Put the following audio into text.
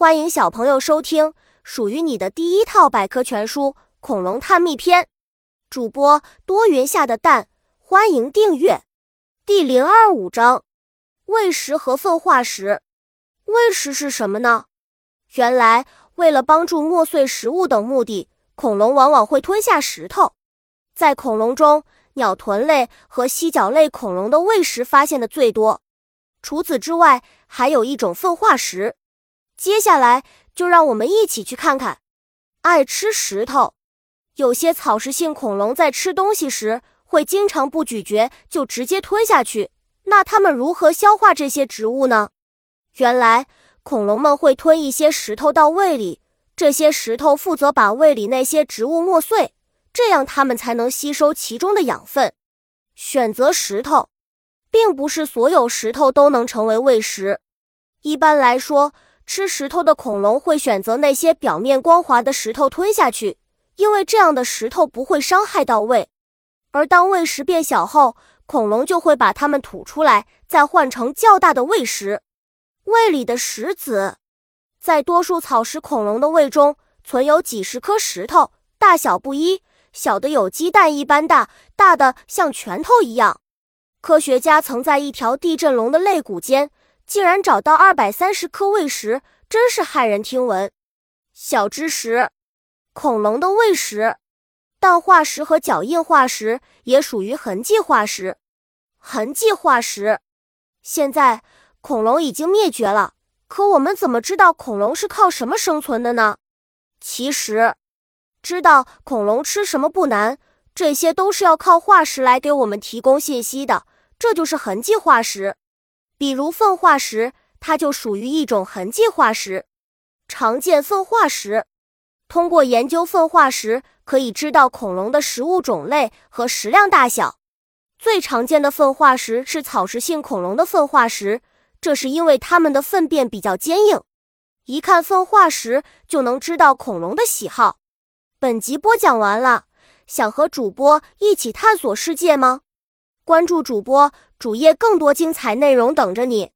欢迎小朋友收听属于你的第一套百科全书《恐龙探秘篇》，主播多云下的蛋，欢迎订阅。第零二五章：喂食和粪化石。喂食是什么呢？原来，为了帮助磨碎食物等目的，恐龙往往会吞下石头。在恐龙中，鸟臀类和犀角类恐龙的喂食发现的最多。除此之外，还有一种粪化石。接下来就让我们一起去看看，爱吃石头。有些草食性恐龙在吃东西时会经常不咀嚼就直接吞下去，那它们如何消化这些植物呢？原来，恐龙们会吞一些石头到胃里，这些石头负责把胃里那些植物磨碎，这样它们才能吸收其中的养分。选择石头，并不是所有石头都能成为喂食。一般来说。吃石头的恐龙会选择那些表面光滑的石头吞下去，因为这样的石头不会伤害到胃。而当胃食变小后，恐龙就会把它们吐出来，再换成较大的胃食。胃里的石子，在多数草食恐龙的胃中存有几十颗石头，大小不一，小的有鸡蛋一般大，大的像拳头一样。科学家曾在一条地震龙的肋骨间。竟然找到二百三十颗胃石，真是骇人听闻。小知识：恐龙的胃石、氮化石和脚印化石也属于痕迹化石。痕迹化石，现在恐龙已经灭绝了，可我们怎么知道恐龙是靠什么生存的呢？其实，知道恐龙吃什么不难，这些都是要靠化石来给我们提供信息的。这就是痕迹化石。比如粪化石，它就属于一种痕迹化石。常见粪化石，通过研究粪化石，可以知道恐龙的食物种类和食量大小。最常见的粪化石是草食性恐龙的粪化石，这是因为它们的粪便比较坚硬。一看粪化石就能知道恐龙的喜好。本集播讲完了，想和主播一起探索世界吗？关注主播主页，更多精彩内容等着你。